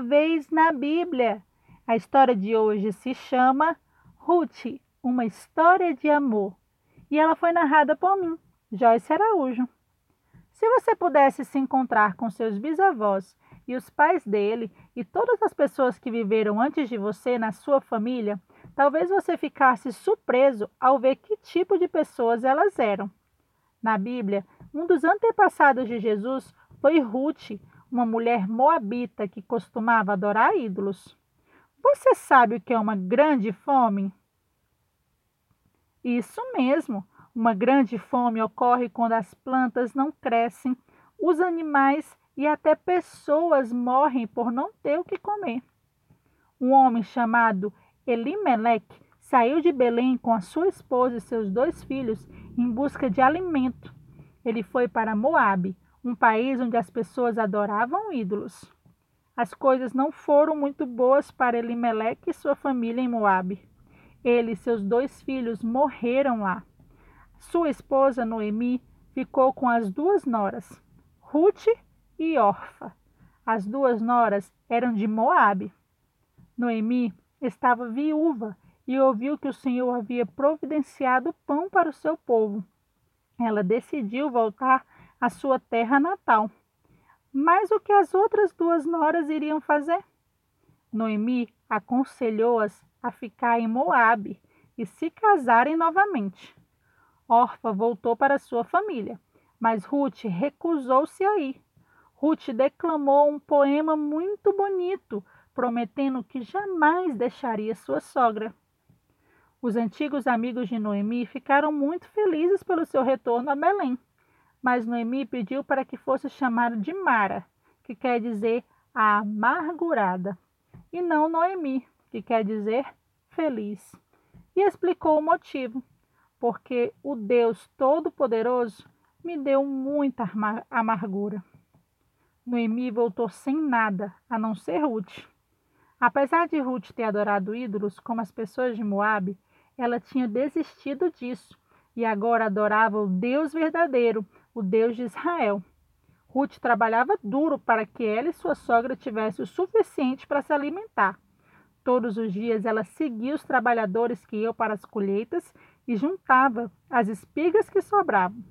vez na Bíblia. A história de hoje se chama Ruth, uma história de amor. E ela foi narrada por mim, Joyce Araújo. Se você pudesse se encontrar com seus bisavós e os pais dele e todas as pessoas que viveram antes de você na sua família, talvez você ficasse surpreso ao ver que tipo de pessoas elas eram. Na Bíblia, um dos antepassados de Jesus foi Ruth, uma mulher moabita que costumava adorar ídolos. Você sabe o que é uma grande fome? Isso mesmo. Uma grande fome ocorre quando as plantas não crescem, os animais e até pessoas morrem por não ter o que comer. Um homem chamado Elimelec saiu de Belém com a sua esposa e seus dois filhos em busca de alimento. Ele foi para Moabe, um país onde as pessoas adoravam ídolos. As coisas não foram muito boas para Elimelec e sua família em Moabe. Ele e seus dois filhos morreram lá. Sua esposa Noemi ficou com as duas noras, Ruth e Orfa. As duas noras eram de Moabe. Noemi estava viúva e ouviu que o Senhor havia providenciado pão para o seu povo. Ela decidiu voltar à sua terra natal. Mas o que as outras duas noras iriam fazer? Noemi aconselhou-as a ficar em Moabe e se casarem novamente. Orfa voltou para sua família, mas Ruth recusou-se a ir. Ruth declamou um poema muito bonito, prometendo que jamais deixaria sua sogra. Os antigos amigos de Noemi ficaram muito felizes pelo seu retorno a Belém, mas Noemi pediu para que fosse chamado de Mara, que quer dizer a amargurada, e não Noemi, que quer dizer feliz. E explicou o motivo porque o Deus Todo-Poderoso me deu muita amargura. Noemi voltou sem nada, a não ser Ruth. Apesar de Ruth ter adorado ídolos como as pessoas de Moabe, ela tinha desistido disso e agora adorava o Deus verdadeiro, o Deus de Israel. Ruth trabalhava duro para que ela e sua sogra tivessem o suficiente para se alimentar. Todos os dias ela seguia os trabalhadores que iam para as colheitas e juntava as espigas que sobravam.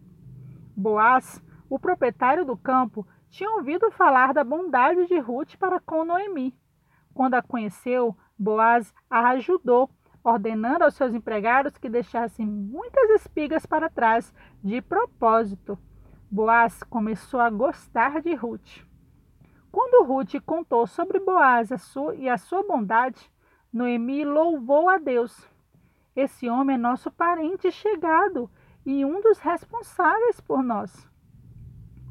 Boaz, o proprietário do campo, tinha ouvido falar da bondade de Ruth para com Noemi. Quando a conheceu, Boaz a ajudou, ordenando aos seus empregados que deixassem muitas espigas para trás, de propósito. Boaz começou a gostar de Ruth. Quando Ruth contou sobre Boaz a sua, e a sua bondade, Noemi louvou a Deus. Esse homem é nosso parente chegado e um dos responsáveis por nós.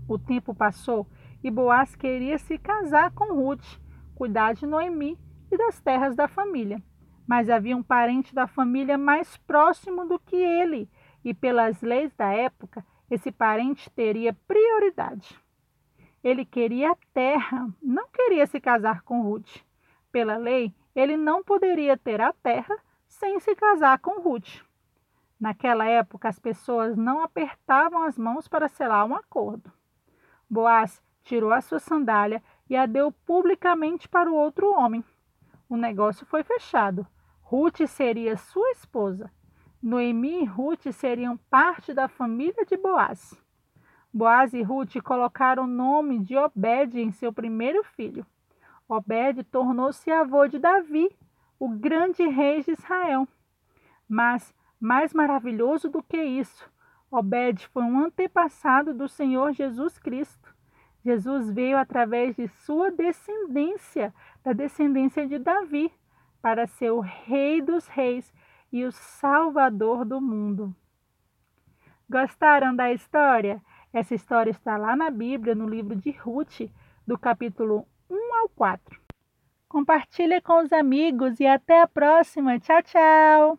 O tempo passou e Boaz queria se casar com Ruth, cuidar de Noemi e das terras da família. Mas havia um parente da família mais próximo do que ele, e pelas leis da época, esse parente teria prioridade. Ele queria a terra, não queria se casar com Ruth. Pela lei, ele não poderia ter a terra sem se casar com Ruth. Naquela época, as pessoas não apertavam as mãos para selar um acordo. Boaz tirou a sua sandália e a deu publicamente para o outro homem. O negócio foi fechado. Ruth seria sua esposa. Noemi e Ruth seriam parte da família de Boaz. Boaz e Ruth colocaram o nome de Obed em seu primeiro filho. Obed tornou-se avô de Davi, o grande rei de Israel. Mas, mais maravilhoso do que isso, Obed foi um antepassado do Senhor Jesus Cristo. Jesus veio através de sua descendência, da descendência de Davi, para ser o Rei dos Reis e o Salvador do mundo. Gostaram da história? Essa história está lá na Bíblia, no livro de Ruth, do capítulo 1 ao 4. Compartilhe com os amigos e até a próxima. Tchau, tchau!